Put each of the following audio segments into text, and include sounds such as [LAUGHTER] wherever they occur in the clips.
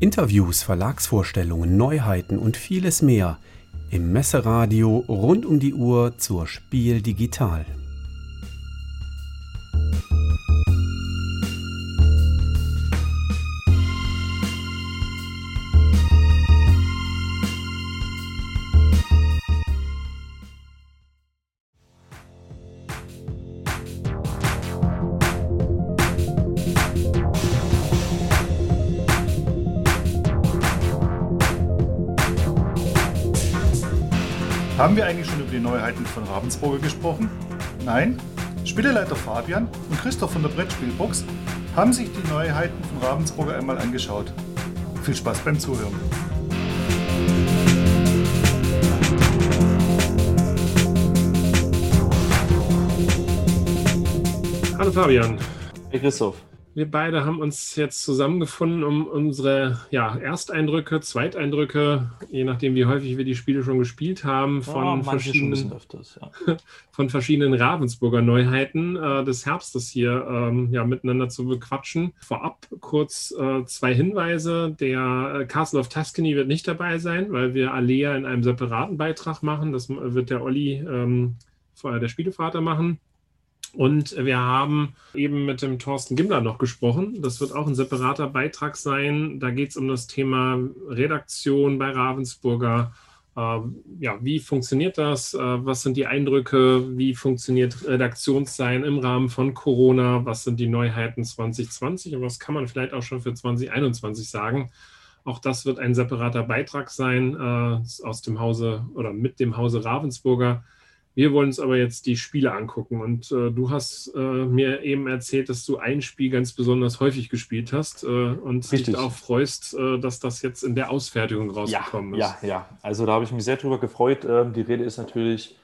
Interviews, Verlagsvorstellungen, Neuheiten und vieles mehr im Messeradio rund um die Uhr zur Spiel Digital. Gesprochen? Nein? Spieleleiter Fabian und Christoph von der Brettspielbox haben sich die Neuheiten von Ravensburger einmal angeschaut. Viel Spaß beim Zuhören. Hallo Fabian. Hey Christoph. Wir beide haben uns jetzt zusammengefunden, um unsere ja, Ersteindrücke, Zweiteindrücke, je nachdem, wie häufig wir die Spiele schon gespielt haben, von, Oh, verschiedenen, öfters, ja. [LAUGHS] von verschiedenen Ravensburger Neuheiten äh, des Herbstes hier ähm, ja, miteinander zu bequatschen. Vorab kurz äh, zwei Hinweise. Der äh, Castle of Tuscany wird nicht dabei sein, weil wir Alea in einem separaten Beitrag machen. Das wird der Olli, ähm, der Spielevater, machen. Und wir haben eben mit dem Thorsten Gimler noch gesprochen. Das wird auch ein separater Beitrag sein. Da geht es um das Thema Redaktion bei Ravensburger. Ähm, ja, wie funktioniert das? Äh, was sind die Eindrücke? Wie funktioniert Redaktionssein im Rahmen von Corona? Was sind die Neuheiten 2020? Und was kann man vielleicht auch schon für 2021 sagen? Auch das wird ein separater Beitrag sein äh, aus dem Hause oder mit dem Hause Ravensburger. Wir wollen uns aber jetzt die Spiele angucken und äh, du hast äh, mir eben erzählt, dass du ein Spiel ganz besonders häufig gespielt hast äh, und Richtig. dich auch freust, äh, dass das jetzt in der Ausfertigung rausgekommen ist. Ja, ja. Also da habe ich mich sehr drüber gefreut. Ähm, die Rede ist natürlich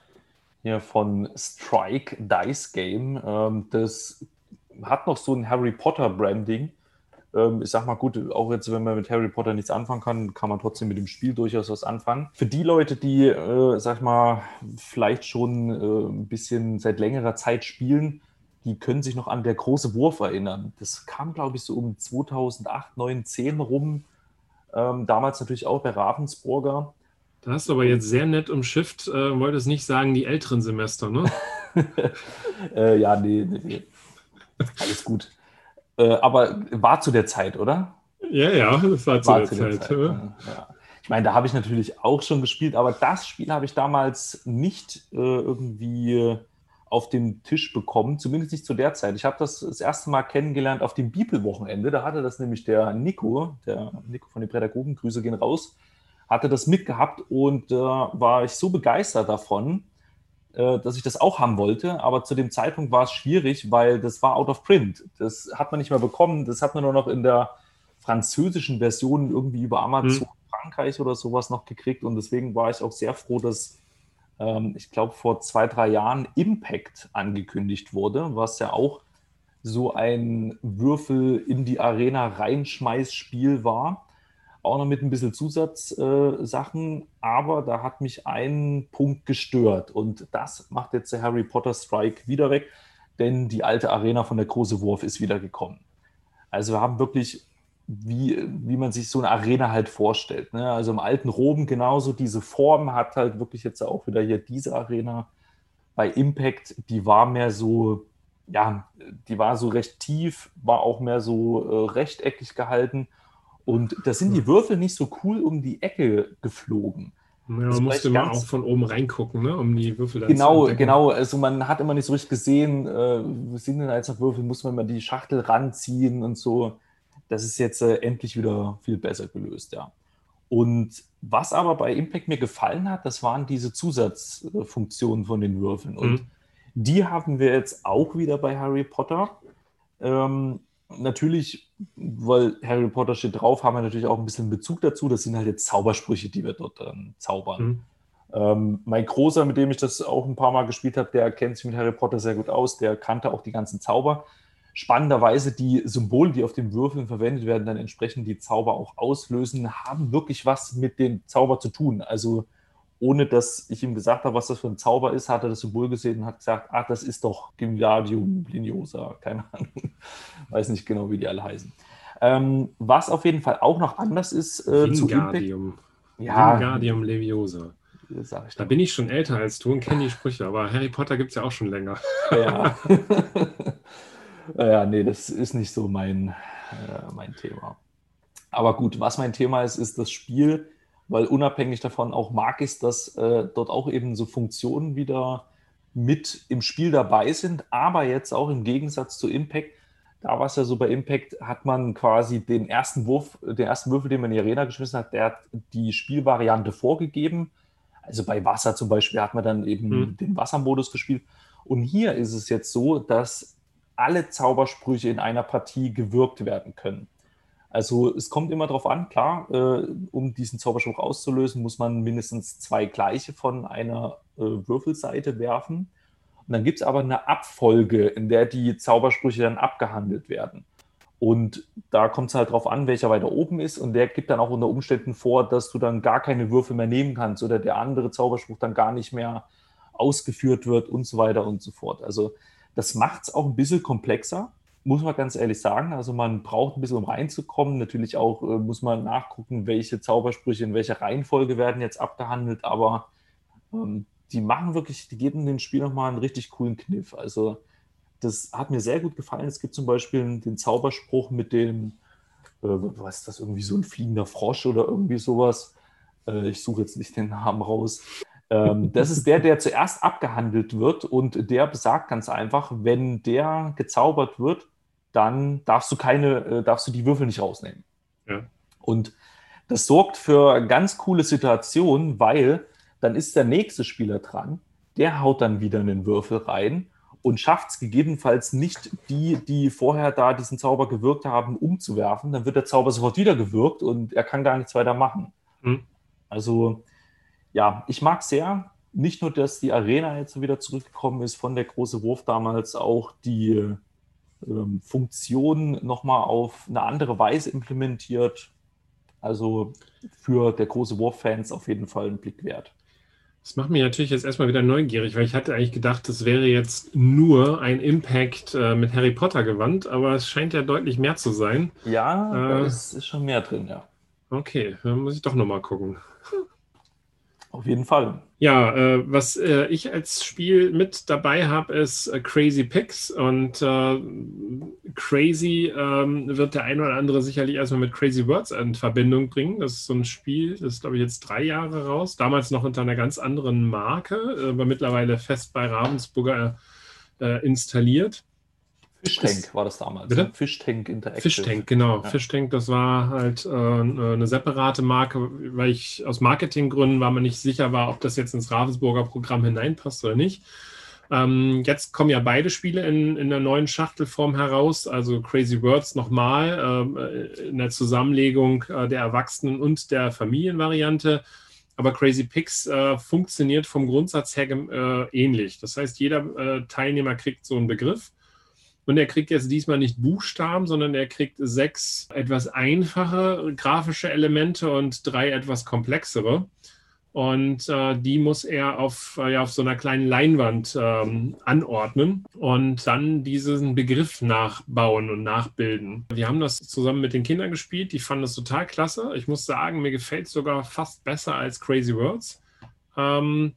hier von Strike Dice Game. Ähm, das hat noch so ein Harry Potter Branding. Ähm, ich sag mal, gut, auch jetzt, wenn man mit Harry Potter nichts anfangen kann, kann man trotzdem mit dem Spiel durchaus was anfangen. Für die Leute, die, äh, sag ich mal, vielleicht schon äh, ein bisschen seit längerer Zeit spielen, die können sich noch an der große Wurf erinnern. Das kam, glaube ich, so um 2008, 9, 10 rum. Ähm, damals natürlich auch bei Ravensburger. Da hast du aber jetzt sehr nett umschifft, äh, wolltest nicht sagen, die älteren Semester, ne? [LAUGHS] äh, ja, nee, nee, nee. Alles gut. Äh, aber war zu der Zeit, oder? Ja, ja, das war zu War der zu der Zeit. Zeit, ja. Ja. Ich meine, da habe ich natürlich auch schon gespielt, aber das Spiel habe ich damals nicht äh, irgendwie auf den Tisch bekommen, zumindest nicht zu der Zeit. Ich habe das das erste Mal kennengelernt auf dem Bibelwochenende. Da hatte das nämlich der Nico, der Nico von den Pädagogen, Grüße gehen raus, hatte das mitgehabt und da war ich so begeistert davon, äh, dass ich das auch haben wollte. Aber zu dem Zeitpunkt war es schwierig, weil das war out of print. Das hat man nicht mehr bekommen. Das hat man nur noch in der französischen Version irgendwie über Amazon Frankreich oder sowas noch gekriegt. Und deswegen war ich auch sehr froh, dass ähm, ich glaube, vor zwei, drei Jahren Impact angekündigt wurde, was ja auch so ein Würfel in die Arena reinschmeißspiel war. Auch noch mit ein bisschen Zusatzsachen, äh, aber da hat mich ein Punkt gestört. Und das macht jetzt der Harry Potter Strike wieder weg, denn die alte Arena von der Große Wurf ist wieder gekommen. Also wir haben wirklich, wie, wie man sich so eine Arena halt vorstellt. Ne? Also im alten Rom genauso diese Form hat halt wirklich jetzt auch wieder hier diese Arena. Bei Impact, die war mehr so, ja, die war so recht tief, war auch mehr so äh, rechteckig gehalten. Und da sind die Würfel nicht so cool um die Ecke geflogen. Ja, Das man musste ganz- auch von oben reingucken, ne, um die Würfel dann zu Genau, entdecken. genau. Also man hat immer nicht so richtig gesehen, äh, sind denn noch Würfel, muss man immer die Schachtel ranziehen und so. Das ist jetzt äh, endlich wieder viel besser gelöst, ja. Und was aber bei Impact mir gefallen hat, das waren diese Zusatzfunktionen von den Würfeln. Und Mhm. die haben wir jetzt auch wieder bei Harry Potter. Ähm, natürlich, weil Harry Potter steht drauf, haben wir natürlich auch ein bisschen Bezug dazu. Das sind halt jetzt Zaubersprüche, die wir dort ähm, zaubern. Mhm. Ähm, mein Großer, mit dem ich das auch ein paar Mal gespielt habe, der kennt sich mit Harry Potter sehr gut aus, der kannte auch die ganzen Zauber. Spannenderweise, die Symbole, die auf den Würfeln verwendet werden, dann entsprechend die Zauber auch auslösen, haben wirklich was mit dem Zauber zu tun. Also ohne dass ich ihm gesagt habe, was das für ein Zauber ist, hat er das Symbol gesehen und hat gesagt, ach, das ist doch Gymnasium Liniosa, keine Ahnung, [LAUGHS] weiß nicht genau, wie die alle heißen. Ähm, was auf jeden Fall auch noch anders ist äh, zu Wingardium. Ja, Wingardium Leviosa. Da bin ich schon älter als du und kenne die Sprüche, aber Harry Potter gibt es ja auch schon länger. [LAUGHS] Ja. ja, nee, das ist nicht so mein, äh, mein Thema. Aber gut, was mein Thema ist, ist das Spiel, weil unabhängig davon auch mag es, dass äh, dort auch eben so Funktionen wieder mit im Spiel dabei sind, aber jetzt auch im Gegensatz zu Impact, da war es ja so bei Impact, hat man quasi den ersten Wurf, den ersten Würfel, den man in die Arena geschmissen hat, der hat die Spielvariante vorgegeben. Also bei Wasser zum Beispiel hat man dann eben Hm. den Wassermodus gespielt. Und hier ist es jetzt so, dass alle Zaubersprüche in einer Partie gewirkt werden können. Also es kommt immer darauf an, klar, äh, um diesen Zauberspruch auszulösen, muss man mindestens zwei gleiche von einer äh, Würfelseite werfen. Und dann gibt es aber eine Abfolge, in der die Zaubersprüche dann abgehandelt werden. Und da kommt es halt drauf an, welcher weiter oben ist. Und der gibt dann auch unter Umständen vor, dass du dann gar keine Würfel mehr nehmen kannst oder der andere Zauberspruch dann gar nicht mehr ausgeführt wird und so weiter und so fort. Also das macht es auch ein bisschen komplexer, muss man ganz ehrlich sagen. Also man braucht ein bisschen, um reinzukommen. Natürlich auch äh, muss man nachgucken, welche Zaubersprüche in welcher Reihenfolge werden jetzt abgehandelt. Aber ähm, die machen wirklich, die geben dem Spiel nochmal einen richtig coolen Kniff. Also das hat mir sehr gut gefallen. Es gibt zum Beispiel den Zauberspruch mit dem, äh, was ist das, irgendwie so ein fliegender Frosch oder irgendwie sowas. Äh, ich suche jetzt nicht den Namen raus. Ähm, das ist der, der zuerst abgehandelt wird und der besagt ganz einfach, wenn der gezaubert wird, dann darfst du keine, äh, darfst du die Würfel nicht rausnehmen. Ja. Und das sorgt für ganz coole Situationen, weil dann ist der nächste Spieler dran, der haut dann wieder einen Würfel rein und schafft es gegebenenfalls nicht, die, die vorher da diesen Zauber gewirkt haben, umzuwerfen. Dann wird der Zauber sofort wieder gewirkt und er kann gar nichts weiter machen. Hm. Also, ja, ich mag sehr, nicht nur, dass die Arena jetzt wieder zurückgekommen ist von der große Wurf damals, auch die ähm, Funktion nochmal auf eine andere Weise implementiert. Also für der große Wurf-Fans auf jeden Fall ein Blick wert. Das macht mich natürlich jetzt erstmal wieder neugierig, weil ich hatte eigentlich gedacht, das wäre jetzt nur ein Impact äh, mit Harry Potter gewandt, aber es scheint ja deutlich mehr zu sein. Ja, Äh. da ist, ist schon mehr drin, ja. Okay, dann muss ich doch nochmal gucken. Auf jeden Fall. Ja, äh, was äh, ich als Spiel mit dabei habe, ist äh, Crazy Picks. Und äh, Crazy ähm, wird der eine oder andere sicherlich erstmal mit Crazy Words in Verbindung bringen. Das ist so ein Spiel, das ist, glaube ich, jetzt drei Jahre raus. Damals noch unter einer ganz anderen Marke, äh, aber mittlerweile fest bei Ravensburger äh, installiert. Fishtank war das damals. Bitte? ne? Fishtank Interactive. Fishtank, genau. Ja. Fishtank, das war halt äh, eine separate Marke, weil ich aus Marketinggründen war mir nicht sicher war, ob das jetzt ins Ravensburger Programm hineinpasst oder nicht. Ähm, jetzt kommen ja beide Spiele in, in der neuen Schachtelform heraus, also Crazy Words nochmal ähm, äh, in der Zusammenlegung äh, der Erwachsenen- und der Familienvariante. Aber Crazy Picks äh, funktioniert vom Grundsatz her äh, ähnlich. Das heißt, jeder äh, Teilnehmer kriegt so einen Begriff und er kriegt jetzt diesmal nicht Buchstaben, sondern er kriegt sechs etwas einfache grafische Elemente und drei etwas komplexere. Und äh, die muss er auf, äh, ja, auf so einer kleinen Leinwand ähm, anordnen und dann diesen Begriff nachbauen und nachbilden. Wir haben das zusammen mit den Kindern gespielt, die fanden das total klasse. Ich muss sagen, mir gefällt es sogar fast besser als Crazy Words. Ähm,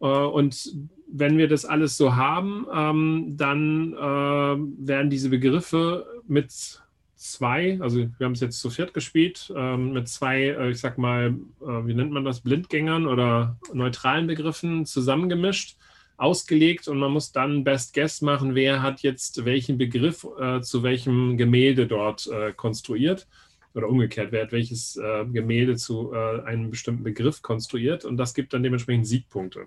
äh, und wenn wir das alles so haben, ähm, dann äh, werden diese Begriffe mit zwei, also wir haben es jetzt zu viert gespielt, ähm, mit zwei, äh, ich sag mal, äh, wie nennt man das, Blindgängern oder neutralen Begriffen zusammengemischt, ausgelegt und man muss dann Best Guess machen, wer hat jetzt welchen Begriff äh, zu welchem Gemälde dort äh, konstruiert oder umgekehrt, wer hat welches äh, Gemälde zu einem bestimmten Begriff konstruiert und das gibt dann dementsprechend Siegpunkte.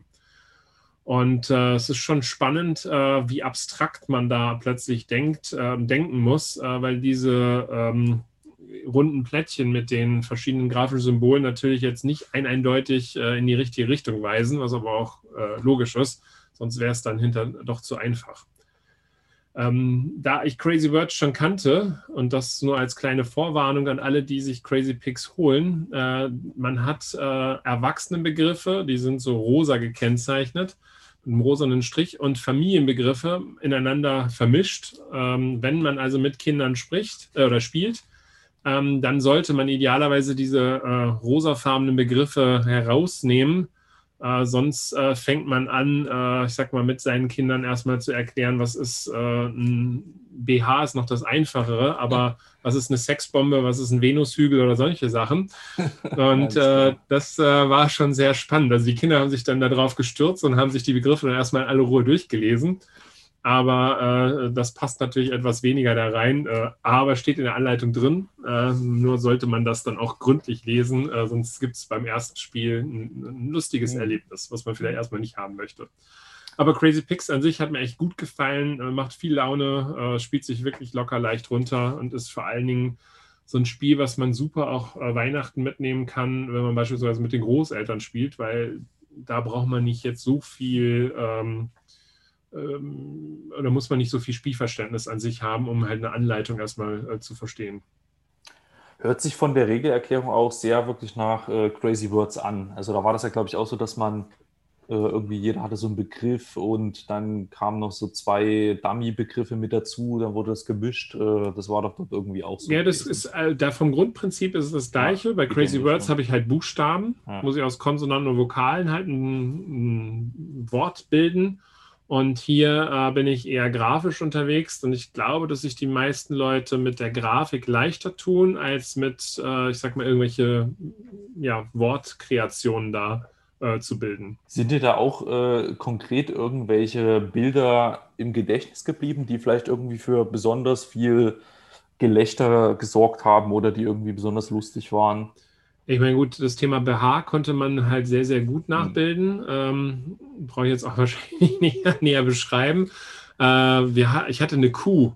Und äh, es ist schon spannend, äh, wie abstrakt man da plötzlich denkt, äh, denken muss, äh, weil diese ähm, runden Plättchen mit den verschiedenen grafischen Symbolen natürlich jetzt nicht ein eindeutig äh, in die richtige Richtung weisen, was aber auch äh, logisch ist, sonst wäre es dann hinter doch zu einfach. Ähm, da ich Crazy Words schon kannte, und das nur als kleine Vorwarnung an alle, die sich Crazy Picks holen, man hat äh, Erwachsenenbegriffe, die sind so rosa gekennzeichnet, mit einem rosanen Strich, und Familienbegriffe ineinander vermischt. Ähm, wenn man also mit Kindern spricht äh, oder spielt, ähm, dann sollte man idealerweise diese äh, rosafarbenen Begriffe herausnehmen. Äh, sonst äh, fängt man an, äh, ich sag mal, mit seinen Kindern erstmal zu erklären, was ist äh, ein BH, ist noch das Einfachere, aber was ist eine Sexbombe, was ist ein Venushügel oder solche Sachen. [LAUGHS] Und äh, das war schon sehr spannend. Also die Kinder haben sich dann darauf gestürzt und haben sich die Begriffe dann erstmal in alle Ruhe durchgelesen aber äh, das passt natürlich etwas weniger da rein. Äh, aber steht in der Anleitung drin. Äh, nur sollte man das dann auch gründlich lesen, äh, sonst gibt es beim ersten Spiel ein, ein lustiges mhm. Erlebnis, was man vielleicht erstmal nicht haben möchte. Aber Crazy Pix an sich hat mir echt gut gefallen, äh, macht viel Laune, äh, spielt sich wirklich locker leicht runter und ist vor allen Dingen so ein Spiel, was man super auch Weihnachten mitnehmen kann, wenn man beispielsweise mit den Großeltern spielt, weil da braucht man nicht jetzt so viel. Ähm, ähm, oder muss man nicht so viel Spielverständnis an sich haben, um halt eine Anleitung erstmal äh, zu verstehen. Hört sich von der Regelerklärung auch sehr wirklich nach äh, Crazy Words an. Also da war das ja, glaube ich, auch so, dass man äh, irgendwie jeder hatte so einen Begriff und dann kamen noch so zwei Dummy-Begriffe mit dazu, dann wurde das gemischt. Äh, das war doch dort irgendwie auch so. Ja, das gewesen. ist äh, da vom Grundprinzip ist es das gleiche. Ja, Bei Crazy Words habe ich halt Buchstaben, ja. muss ich aus Konsonanten und Vokalen halt ein, ein Wort bilden. Und hier äh, bin ich eher grafisch unterwegs und ich glaube, dass sich die meisten Leute mit der Grafik leichter tun, als mit, äh, ich sag mal, irgendwelche ja, Wortkreationen da äh, zu bilden. Sind dir da auch äh, konkret irgendwelche Bilder im Gedächtnis geblieben, die vielleicht irgendwie für besonders viel Gelächter gesorgt haben oder die irgendwie besonders lustig waren? Ich meine, gut, das Thema BH konnte man halt sehr, sehr gut nachbilden. Ähm, Brauche ich jetzt auch [LAUGHS] wahrscheinlich näher, näher beschreiben. Äh, wir, ich hatte eine Kuh,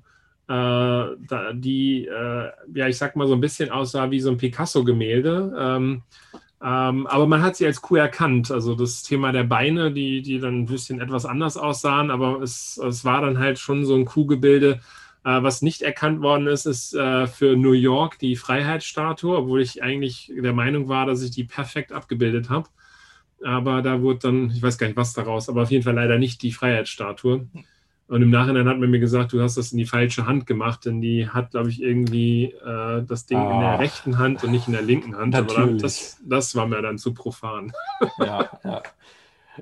äh, die, äh, ja, ich sag mal, so ein bisschen aussah wie so ein Picasso-Gemälde. Ähm, ähm, aber man hat sie als Kuh erkannt. Also das Thema der Beine, die, die dann ein bisschen etwas anders aussahen, aber es, es war dann halt schon so ein Kuhgebilde, äh, was nicht erkannt worden ist, ist äh, für New York die Freiheitsstatue, obwohl ich eigentlich der Meinung war, dass ich die perfekt abgebildet habe. Aber da wurde dann, ich weiß gar nicht, was daraus, aber auf jeden Fall leider nicht die Freiheitsstatue. Und im Nachhinein hat man mir gesagt, du hast das in die falsche Hand gemacht, denn die hat, glaube ich, irgendwie äh, das Ding ah. in der ah. rechten Hand und nicht in der linken Hand. Natürlich. Aber das, das war mir dann zu profan. Ja, ja.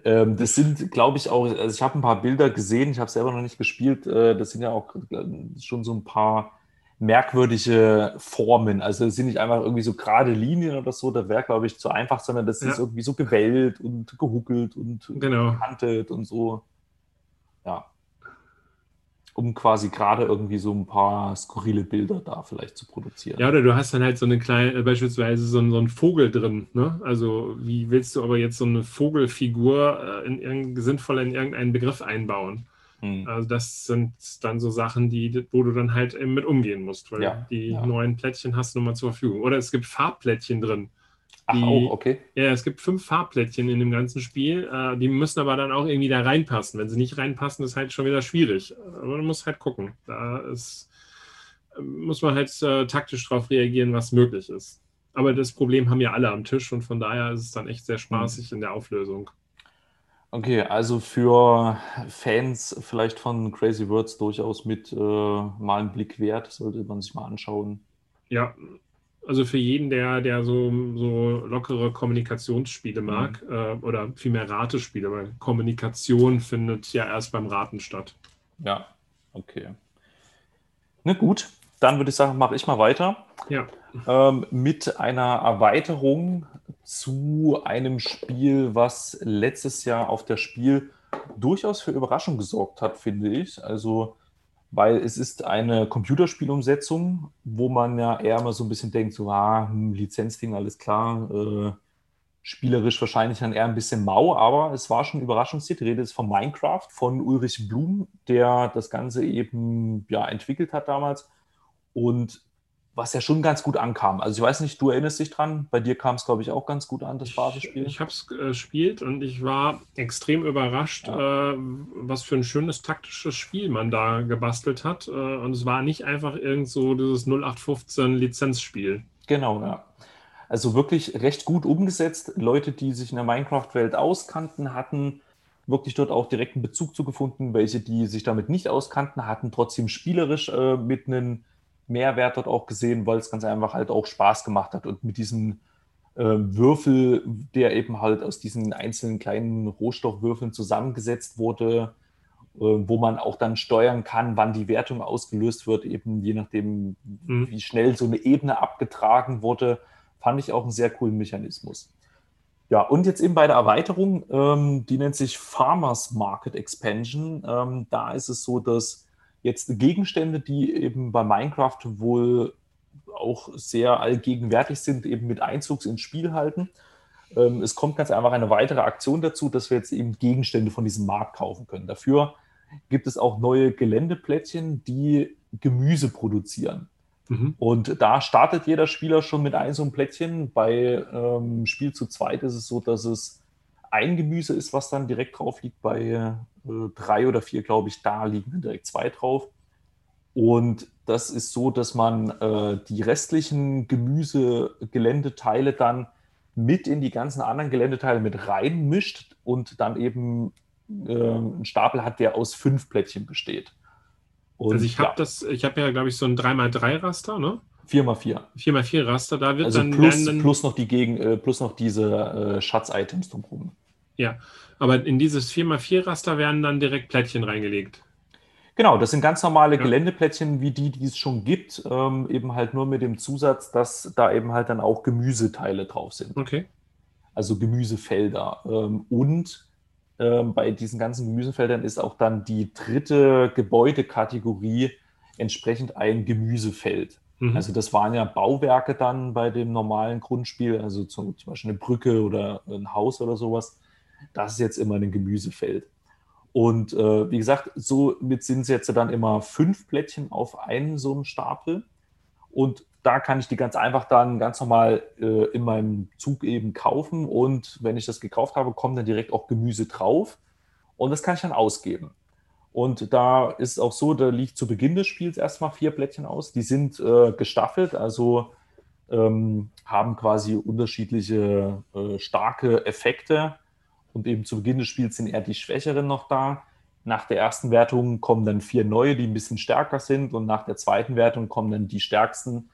Ähm, das sind, glaube ich, auch, also ich habe ein paar Bilder gesehen, ich habe selber noch nicht gespielt. Äh, das sind ja auch schon so ein paar merkwürdige Formen. Also es sind nicht einfach irgendwie so gerade Linien oder so, da wäre, glaube ich, zu einfach, sondern das ja. ist irgendwie so gewellt und gehuckelt und genau. gekantet und so. Ja um quasi gerade irgendwie so ein paar skurrile Bilder da vielleicht zu produzieren. Ja, oder du hast dann halt so eine kleine, äh, beispielsweise so, so einen Vogel drin. Ne? Also wie willst du aber jetzt so eine Vogelfigur äh, in, in, sinnvoll in irgendeinen Begriff einbauen? Hm. Also das sind dann so Sachen, die, wo du dann halt mit umgehen musst, weil ja, die ja. neuen Plättchen hast du nochmal zur Verfügung. Oder es gibt Farbplättchen drin. Ach, auch, okay. Ja, es gibt fünf Farbplättchen in dem ganzen Spiel. Äh, die müssen aber dann auch irgendwie da reinpassen. Wenn sie nicht reinpassen, ist halt schon wieder schwierig. Aber man muss halt gucken. Da ist, muss man halt äh, taktisch darauf reagieren, was möglich ist. Aber das Problem haben ja alle am Tisch und von daher ist es dann echt sehr spaßig mhm. in der Auflösung. Okay, also für Fans vielleicht von Crazy Words durchaus mit äh, mal einen Blick wert, sollte man sich mal anschauen. Ja, also für jeden, der, der so, so lockere Kommunikationsspiele mag, mhm. äh, oder vielmehr Ratespiele, weil Kommunikation findet ja erst beim Raten statt. Ja, okay. Na gut, dann würde ich sagen, mache ich mal weiter. Ja. Ähm, mit einer Erweiterung zu einem Spiel, was letztes Jahr auf der Spiel durchaus für Überraschung gesorgt hat, finde ich. Also weil es ist eine Computerspielumsetzung, wo man ja eher immer so ein bisschen denkt, so, ah, hm, Lizenzding, alles klar, äh, spielerisch wahrscheinlich dann eher ein bisschen mau, aber es war schon ein Überraschungshit. Die Rede ist von Minecraft, von Ulrich Blum, der das Ganze eben ja, entwickelt hat damals. Und was ja schon ganz gut ankam. Also ich weiß nicht, du erinnerst dich dran, bei dir kam es, glaube ich, auch ganz gut an, das Basisspiel. Ich, ich habe es gespielt und ich war extrem überrascht, ja. äh, was für ein schönes taktisches Spiel man da gebastelt hat. Äh, und es war nicht einfach irgend so dieses 0815 Lizenzspiel. Genau, ja. Also wirklich recht gut umgesetzt. Leute, die sich in der Minecraft-Welt auskannten, hatten wirklich dort auch direkten Bezug zu gefunden. Welche, die sich damit nicht auskannten, hatten trotzdem spielerisch äh, mit einem Mehrwert dort auch gesehen, weil es ganz einfach halt auch Spaß gemacht hat und mit diesem äh, Würfel, der eben halt aus diesen einzelnen kleinen Rohstoffwürfeln zusammengesetzt wurde, äh, wo man auch dann steuern kann, wann die Wertung ausgelöst wird, eben je nachdem, mhm. wie schnell so eine Ebene abgetragen wurde, fand ich auch einen sehr coolen Mechanismus. Ja, und jetzt eben bei der Erweiterung, ähm, die nennt sich Farmers Market Expansion. Ähm, da ist es so, dass jetzt Gegenstände, die eben bei Minecraft wohl auch sehr allgegenwärtig sind, eben mit Einzugs ins Spiel halten. Ähm, es kommt ganz einfach eine weitere Aktion dazu, dass wir jetzt eben Gegenstände von diesem Markt kaufen können. Dafür gibt es auch neue Geländeplättchen, die Gemüse produzieren. Mhm. Und da startet jeder Spieler schon mit einem so einem Plättchen. Bei ähm, Spiel zu zweit ist es so, dass es ein Gemüse ist, was dann direkt drauf liegt. Bei äh, drei oder vier, glaube ich, da liegen dann direkt zwei drauf. Und das ist so, dass man äh, die restlichen Gemüsegeländeteile dann mit in die ganzen anderen Geländeteile mit reinmischt und dann eben äh, einen Stapel hat, der aus fünf Plättchen besteht. Und, also ich habe ja. das, ich habe ja, glaube ich, so ein 3x3-Raster, ne? 4x4. 4x4 Raster, da wird also dann, plus, dann, plus noch die Gegen, äh, plus noch diese äh, Schatz-Items drumherum. Ja, aber in dieses 4x4 Raster werden dann direkt Plättchen reingelegt. Genau, das sind ganz normale ja. Geländeplättchen wie die, die es schon gibt, ähm, eben halt nur mit dem Zusatz, dass da eben halt dann auch Gemüseteile drauf sind. Okay. Also Gemüsefelder. Ähm, und ähm, bei diesen ganzen Gemüsefeldern ist auch dann die dritte Gebäudekategorie entsprechend ein Gemüsefeld. Mhm. Also das waren ja Bauwerke dann bei dem normalen Grundspiel, also zum, zum Beispiel eine Brücke oder ein Haus oder sowas. Das ist jetzt immer ein Gemüsefeld. Und äh, wie gesagt, somit sind es jetzt dann immer fünf Plättchen auf einen so einem Stapel. Und da kann ich die ganz einfach dann ganz normal äh, in meinem Zug eben kaufen. Und wenn ich das gekauft habe, kommt dann direkt auch Gemüse drauf. Und das kann ich dann ausgeben. Und da ist auch so, da liegt zu Beginn des Spiels erstmal vier Plättchen aus. Die sind äh, gestaffelt, also ähm, haben quasi unterschiedliche äh, starke Effekte. Und eben zu Beginn des Spiels sind eher die Schwächeren noch da. Nach der ersten Wertung kommen dann vier neue, die ein bisschen stärker sind. Und nach der zweiten Wertung kommen dann die stärksten.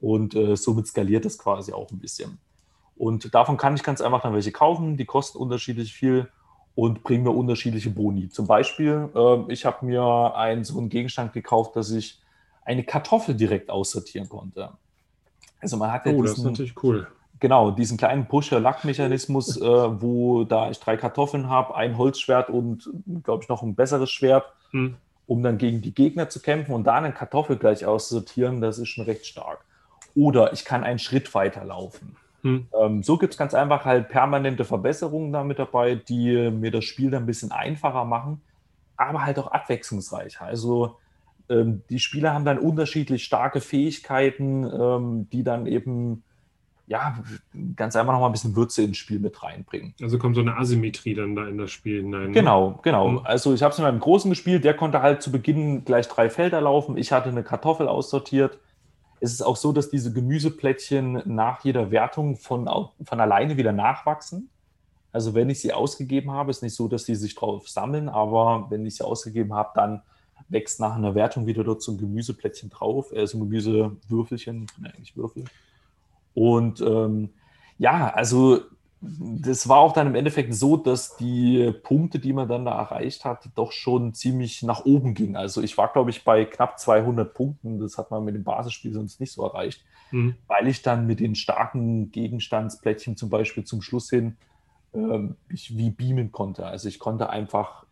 Und äh, somit skaliert das quasi auch ein bisschen. Und davon kann ich ganz einfach dann welche kaufen. Die kosten unterschiedlich viel und bringen mir unterschiedliche Boni. Zum Beispiel, äh, ich habe mir einen so einen Gegenstand gekauft, dass ich eine Kartoffel direkt aussortieren konnte. Also man hat ja oh, diesen, das ist natürlich cool. Genau, diesen kleinen Pusher-Lack-Mechanismus, [LAUGHS] äh, wo da ich drei Kartoffeln habe, ein Holzschwert und, glaube ich, noch ein besseres Schwert, hm. um dann gegen die Gegner zu kämpfen und da eine Kartoffel gleich auszusortieren, das ist schon recht stark. Oder ich kann einen Schritt weiter laufen. Hm. Ähm, so gibt es ganz einfach halt permanente Verbesserungen damit dabei, die mir das Spiel dann ein bisschen einfacher machen, aber halt auch abwechslungsreicher. Also ähm, die Spieler haben dann unterschiedlich starke Fähigkeiten, ähm, die dann eben ja, ganz einfach noch mal ein bisschen Würze ins Spiel mit reinbringen. Also kommt so eine Asymmetrie dann da in das Spiel hinein. Ne? Genau, genau. Mhm. Also ich habe es in meinem Großen gespielt, der konnte halt zu Beginn gleich drei Felder laufen. Ich hatte eine Kartoffel aussortiert. Es ist auch so, dass diese Gemüseplättchen nach jeder Wertung von, von alleine wieder nachwachsen. Also wenn ich sie ausgegeben habe, ist nicht so, dass die sich drauf sammeln, aber wenn ich sie ausgegeben habe, dann wächst nach einer Wertung wieder dort so ein Gemüseplättchen drauf, äh, so ein Gemüsewürfelchen, eigentlich Würfel. Und ähm, ja, also das war auch dann im Endeffekt so, dass die Punkte, die man dann da erreicht hat, doch schon ziemlich nach oben ging. Also ich war, glaube ich, bei knapp 200 Punkten. Das hat man mit dem Basisspiel sonst nicht so erreicht, mhm. weil ich dann mit den starken Gegenstandsplättchen zum Beispiel zum Schluss hin ähm, ich wie beamen konnte. Also ich konnte einfach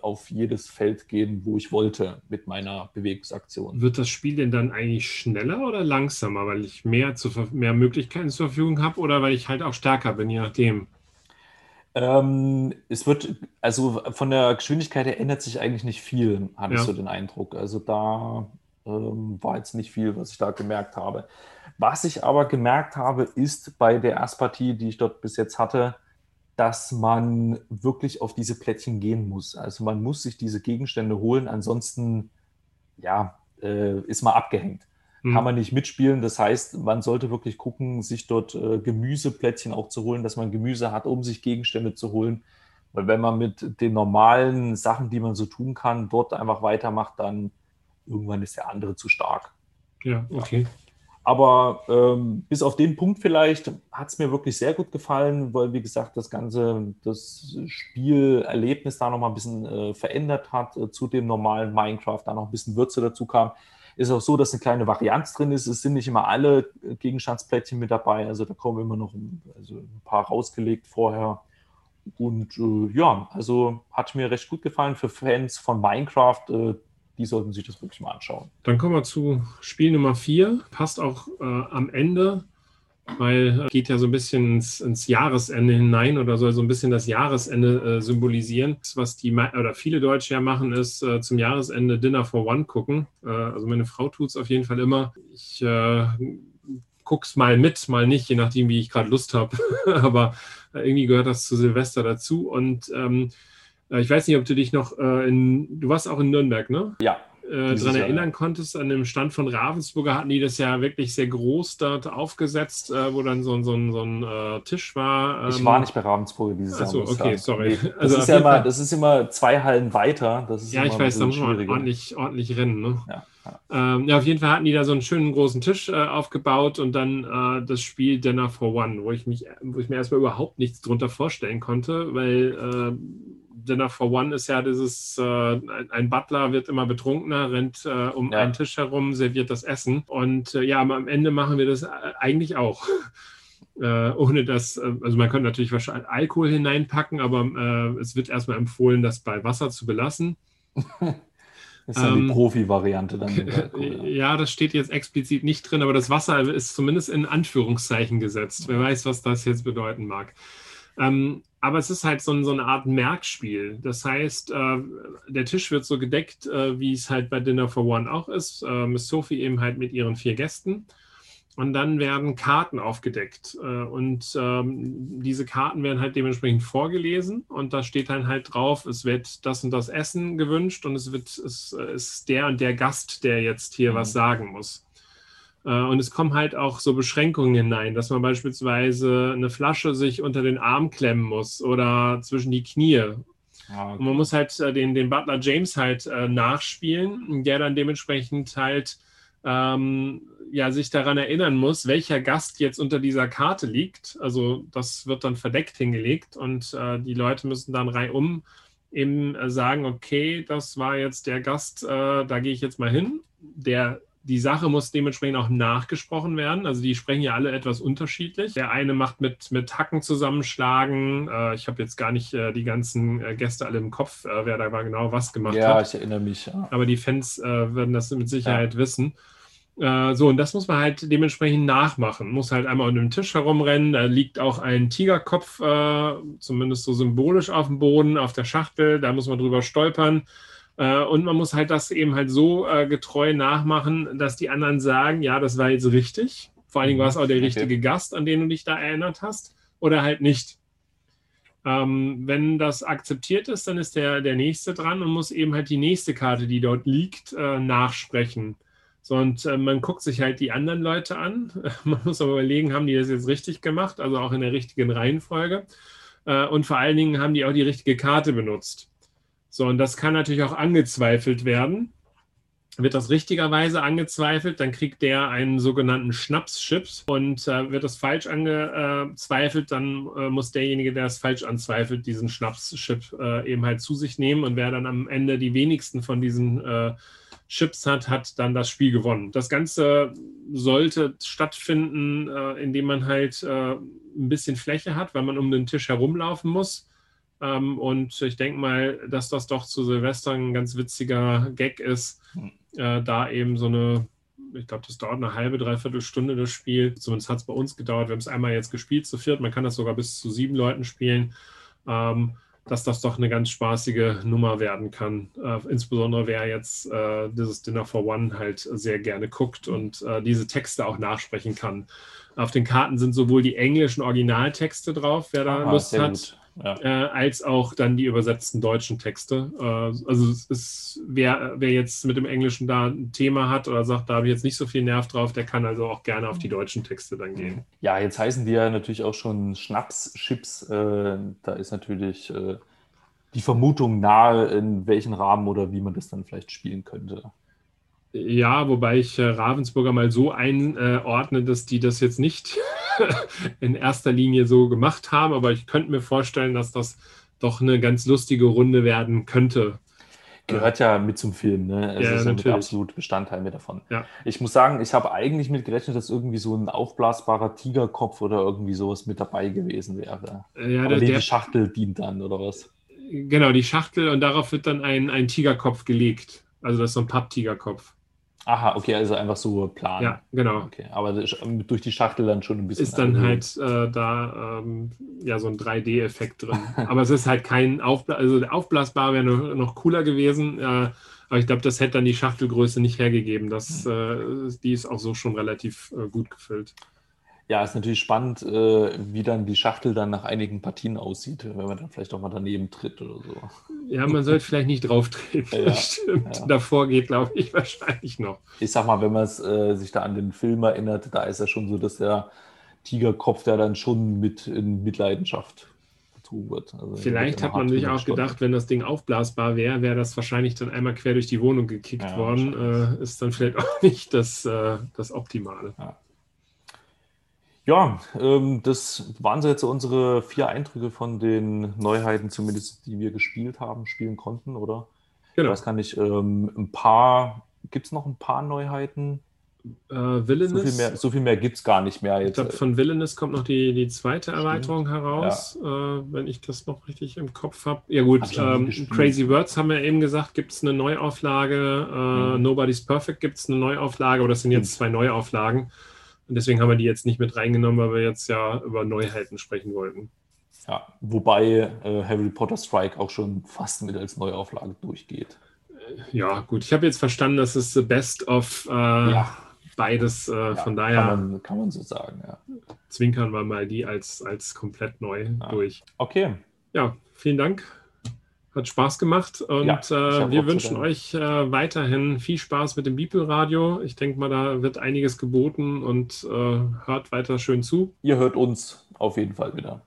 auf jedes Feld gehen, wo ich wollte mit meiner Bewegungsaktion. Wird das Spiel denn dann eigentlich schneller oder langsamer, weil ich mehr, zu, mehr Möglichkeiten zur Verfügung habe oder weil ich halt auch stärker bin, je nachdem? Ähm, es wird, also von der Geschwindigkeit her ändert sich eigentlich nicht viel, habe ja. ich so den Eindruck. Also da ähm, war jetzt nicht viel, was ich da gemerkt habe. Was ich aber gemerkt habe, ist bei der Erstpartie, die ich dort bis jetzt hatte, dass man wirklich auf diese Plättchen gehen muss. Also man muss sich diese Gegenstände holen, ansonsten ja, äh, ist man abgehängt. Mhm. Kann man nicht mitspielen. Das heißt, man sollte wirklich gucken, sich dort äh, Gemüseplättchen auch zu holen, dass man Gemüse hat, um sich Gegenstände zu holen. Weil wenn man mit den normalen Sachen, die man so tun kann, dort einfach weitermacht, dann irgendwann ist der andere zu stark. Ja, okay. Aber ähm, bis auf den Punkt vielleicht hat es mir wirklich sehr gut gefallen, weil, wie gesagt, das ganze das Spielerlebnis da nochmal ein bisschen äh, verändert hat äh, zu dem normalen Minecraft, da noch ein bisschen Würze dazu kam. Ist auch so, dass eine kleine Varianz drin ist. Es sind nicht immer alle Gegenstandsplättchen mit dabei. Also da kommen immer noch ein, also ein paar rausgelegt vorher. Und äh, ja, also hat mir recht gut gefallen für Fans von Minecraft. Die sollten sich das wirklich mal anschauen. Dann kommen wir zu Spiel Nummer 4. Passt auch äh, am Ende, weil äh, geht ja so ein bisschen ins, ins, Jahresende hinein oder soll so ein bisschen das Jahresende äh, symbolisieren. Was die oder viele Deutsche ja machen, ist äh, zum Jahresende Dinner for One gucken. Äh, also meine Frau tut es auf jeden Fall immer. Ich äh, guck's mal mit, mal nicht, je nachdem, wie ich gerade Lust habe. [LAUGHS] Aber irgendwie gehört das zu Silvester dazu. Und ähm, äh, ich weiß nicht, ob du dich noch äh, in, du warst auch in Nürnberg, ne? Ja. Äh, daran erinnern ja. konntest, an dem Stand von Ravensburger hatten die das ja wirklich sehr groß dort aufgesetzt, äh, wo dann so, so, so ein äh, Tisch war. Ähm, ich war nicht bei Ravensburger dieses Jahr. Achso, okay, sorry. Nee, [LAUGHS] das, also ist ja immer, das ist immer zwei Hallen weiter. ja, ich weiß, da muss man ordentlich, ordentlich rennen. Ne? Ja. Ähm, ja, auf jeden Fall hatten die da so einen schönen großen Tisch äh, aufgebaut und dann äh, das Spiel Dinner for One, wo ich mich, wo ich mir erstmal überhaupt nichts drunter vorstellen konnte, weil äh, Dinner for One ist ja dieses, äh, ein Butler wird immer betrunkener, rennt äh, um ja. einen Tisch herum, serviert das Essen. Und äh, ja, am Ende machen wir das äh, eigentlich auch. [LAUGHS] Äh, ohne dass, äh, also man könnte natürlich wahrscheinlich Alkohol hineinpacken, aber es wird erstmal empfohlen, das bei Wasser zu belassen. Das [LAUGHS] ist ja ähm, die Profi-Variante dann. [LAUGHS] Ja, das steht jetzt explizit nicht drin, aber das Wasser ist zumindest in Anführungszeichen gesetzt. Wer weiß, was das jetzt bedeuten mag. Ähm, aber es ist halt so, so, eine Art Merkspiel. Das heißt, äh, der Tisch wird so gedeckt, äh, wie es halt bei Dinner for One auch ist. Äh, Miss Sophie eben halt mit ihren vier Gästen. Und dann werden Karten aufgedeckt. Äh, und ähm, diese Karten werden halt dementsprechend vorgelesen. Und da steht dann halt drauf, es wird das und das Essen gewünscht und es wird es ist der und der Gast, der jetzt hier mhm. was sagen muss. Äh, und es kommen halt auch so Beschränkungen hinein, dass man beispielsweise eine Flasche sich unter den Arm klemmen muss oder zwischen die Knie. Ah, okay. Und man muss halt äh, den, den Butler James halt äh, nachspielen, der dann dementsprechend halt ähm, ja, sich daran erinnern muss, welcher Gast jetzt unter dieser Karte liegt. Also das wird dann verdeckt hingelegt und äh, die Leute müssen dann reihum eben äh, sagen, okay, das war jetzt der Gast, da gehe ich jetzt mal hin. Der die Sache muss dementsprechend auch nachgesprochen werden. Also die sprechen ja alle etwas unterschiedlich. Der eine macht mit, mit Hacken zusammenschlagen. Äh, ich habe jetzt gar nicht äh, die ganzen äh, Gäste alle im Kopf, äh, wer da genau was gemacht ja, hat. Ja, ich erinnere mich. Ja. Aber die Fans äh, werden das mit Sicherheit ja. wissen. Äh, so, und das muss man halt dementsprechend nachmachen. Muss halt einmal um den Tisch herumrennen. Da liegt auch ein Tigerkopf, zumindest so symbolisch auf dem Boden, auf der Schachtel. Da muss man drüber stolpern. Äh, und man muss halt das eben halt so äh, getreu nachmachen, dass die anderen sagen, ja, das war jetzt richtig. Vor allen Dingen war es auch der richtige okay. Gast, an den du dich da erinnert hast, oder halt nicht. Ähm, wenn das akzeptiert ist, dann ist der, der nächste dran und muss eben halt die nächste Karte, die dort liegt, äh, nachsprechen. So, und äh, man guckt sich halt die anderen Leute an. [LAUGHS] Man muss aber überlegen, haben die das jetzt richtig gemacht, also auch in der richtigen Reihenfolge. Äh, und vor allen Dingen haben die auch die richtige Karte benutzt. So, und das kann natürlich auch angezweifelt werden. Wird das richtigerweise angezweifelt, dann kriegt der einen sogenannten Schnapschips und äh, wird das falsch angezweifelt, dann äh, muss derjenige, der es falsch anzweifelt, diesen Schnapschip äh, eben halt zu sich nehmen und wer dann am Ende die wenigsten von diesen äh, Chips hat, hat dann das Spiel gewonnen. Das Ganze sollte stattfinden, äh, indem man halt äh, ein bisschen Fläche hat, weil man um den Tisch herumlaufen muss ähm, und ich denke mal, dass das doch zu Silvester ein ganz witziger Gag ist, hm. äh, da eben so eine, ich glaube, das dauert eine halbe, dreiviertel Stunde das Spiel. Zumindest hat es bei uns gedauert. Wir haben es einmal jetzt gespielt zu viert. Man kann das sogar bis zu sieben Leuten spielen. Ähm, dass das doch eine ganz spaßige Nummer werden kann. Äh, insbesondere wer jetzt äh, dieses Dinner for One halt sehr gerne guckt und äh, diese Texte auch nachsprechen kann. Auf den Karten sind sowohl die englischen Originaltexte drauf, wer da Aha, Lust hat. Gut ja. äh, als auch dann die übersetzten deutschen Texte. Äh, also es ist, wer, wer jetzt mit dem Englischen da ein Thema hat oder sagt, da habe ich jetzt nicht so viel Nerv drauf, der kann also auch gerne auf die deutschen Texte dann gehen. Ja, jetzt heißen die ja natürlich auch schon Schnapschips. Äh, da ist natürlich äh, die Vermutung nahe, in welchen Rahmen oder wie man das dann vielleicht spielen könnte. Ja, wobei ich äh, Ravensburger mal so einordne, dass die das jetzt nicht [LAUGHS] in erster Linie so gemacht haben, aber ich könnte mir vorstellen, dass das doch eine ganz lustige Runde werden könnte. Gehört ja mit zum Film, ne? Es Ja, ist ja natürlich. absolut Bestandteil mit davon. Ja. Ich muss sagen, ich habe eigentlich mit gerechnet, dass irgendwie so ein aufblasbarer Tigerkopf oder irgendwie sowas mit dabei gewesen wäre. Äh, Ja, Aber der, der, die Schachtel dient dann, oder was? genau, die Schachtel und darauf wird dann ein, ein Tigerkopf gelegt. Also das ist so ein Papptigerkopf. Aha, okay, also einfach so plan. Ja, genau. Okay, aber durch die Schachtel dann schon ein bisschen. Ist dann halt äh, da ähm, ja so ein 3D-Effekt drin. [LAUGHS] Aber es ist halt kein Aufbla also der aufblasbar wäre noch, noch cooler gewesen. Äh, aber ich glaube, das hätte dann die Schachtelgröße nicht hergegeben. Das, äh, die ist auch so schon relativ äh, gut gefüllt. Ja, ist natürlich spannend, äh, wie dann die Schachtel dann nach einigen Partien aussieht, wenn man dann vielleicht auch mal daneben tritt oder so. Ja, man sollte vielleicht nicht drauf treten. [LAUGHS] Ja, stimmt. ja. Davor geht, glaube ich, [LAUGHS] wahrscheinlich noch. Ich sag mal, wenn man es, äh, sich da an den Film erinnert, da ist ja schon so, dass der Tigerkopf da dann schon mit in Mitleidenschaft gezogen wird. Also Vielleicht hat man sich auch gedacht, wenn das Ding aufblasbar wäre, wäre das wahrscheinlich dann einmal quer durch die Wohnung gekickt Ja, worden. Äh, ist dann vielleicht auch [LAUGHS] nicht das, äh, das Optimale. Ja, ähm, das waren so jetzt so unsere vier Eindrücke von den Neuheiten, zumindest die wir gespielt haben, spielen konnten, oder? Ich Genau. weiß gar nicht, ähm, ein paar, gibt es noch ein paar Neuheiten? Äh, So Villainous, viel mehr, so viel mehr gibt es gar nicht mehr ich jetzt. glaube, von Villainous kommt noch die, die zweite Stimmt. Erweiterung heraus, äh, wenn ich das noch richtig im Kopf habe. Ja gut, Hab ich ähm. Crazy Words haben wir eben gesagt, gibt es eine Neuauflage. Äh, Mhm. Nobody's Perfect gibt es eine Neuauflage, aber das sind jetzt Stimmt. zwei Neuauflagen. Und deswegen haben wir die jetzt nicht mit reingenommen, weil wir jetzt ja über Neuheiten sprechen wollten. Ja, wobei äh, Harry Potter Strike auch schon fast mit als Neuauflage durchgeht. Ja, gut. Ich habe jetzt verstanden, dass es the best of äh, Ja. beides. Äh, Ja, von daher Kann man, kann man so sagen, ja. zwinkern wir mal die als, als komplett neu Ja. durch. Okay, Ja, vielen Dank. Hat Spaß gemacht und Ja, äh, wir wünschen euch äh, weiterhin viel Spaß mit dem Beeple-Radio. Ich denke mal, da wird einiges geboten und äh, hört weiter schön zu. ihr hört uns auf jeden Fall wieder.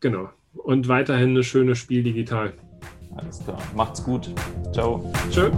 Genau. Und weiterhin eine schöne Spiel digital. Alles klar. Macht's gut. Ciao. Tschö.